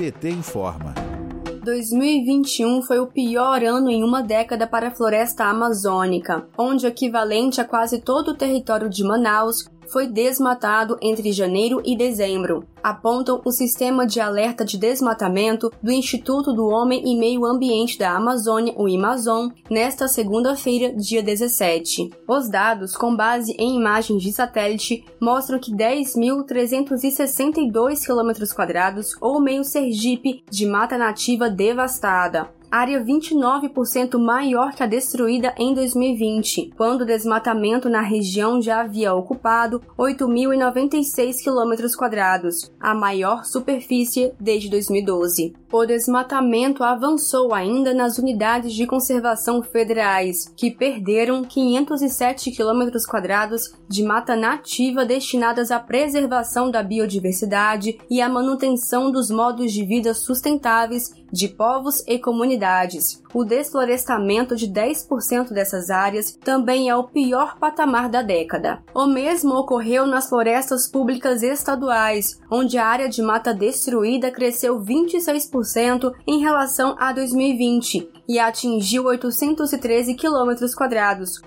PT informa. 2021 foi o pior ano em uma década para a floresta amazônica, onde o equivalente a quase todo o território de Manaus foi desmatado entre janeiro e dezembro, apontam o Sistema de Alerta de Desmatamento do Instituto do Homem e Meio Ambiente da Amazônia, o IMAZON, nesta segunda-feira, dia 17. Os dados, com base em imagens de satélite, mostram que 10.362 km, ou meio Sergipe, de mata nativa devastada área 29% maior que a destruída em 2020, quando o desmatamento na região já havia ocupado 8.096 km, a maior superfície desde 2012. O desmatamento avançou ainda nas unidades de conservação federais, que perderam 507 km de mata nativa destinadas à preservação da biodiversidade e à manutenção dos modos de vida sustentáveis de povos e comunidades. O desflorestamento de 10% dessas áreas também é o pior patamar da década. O mesmo ocorreu nas florestas públicas estaduais, onde a área de mata destruída cresceu 26% em relação a 2020 e atingiu 813 km,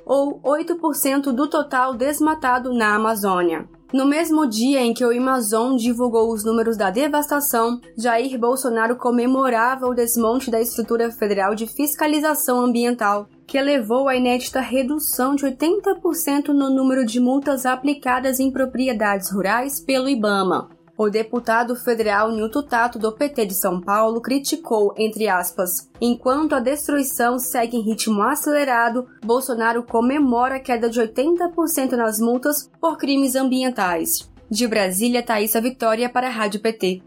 ou 8% do total desmatado na Amazônia. No mesmo dia em que o Amazon divulgou os números da devastação, Jair Bolsonaro comemorava o desmonte da estrutura federal de fiscalização ambiental, que levou à inédita redução de 80% no número de multas aplicadas em propriedades rurais pelo IBAMA. O deputado federal Nilton Tato do PT de São Paulo criticou, entre aspas, enquanto a destruição segue em ritmo acelerado, Bolsonaro comemora a queda de 80% nas multas por crimes ambientais. De Brasília, Thaisa Vitória para a Rádio PT.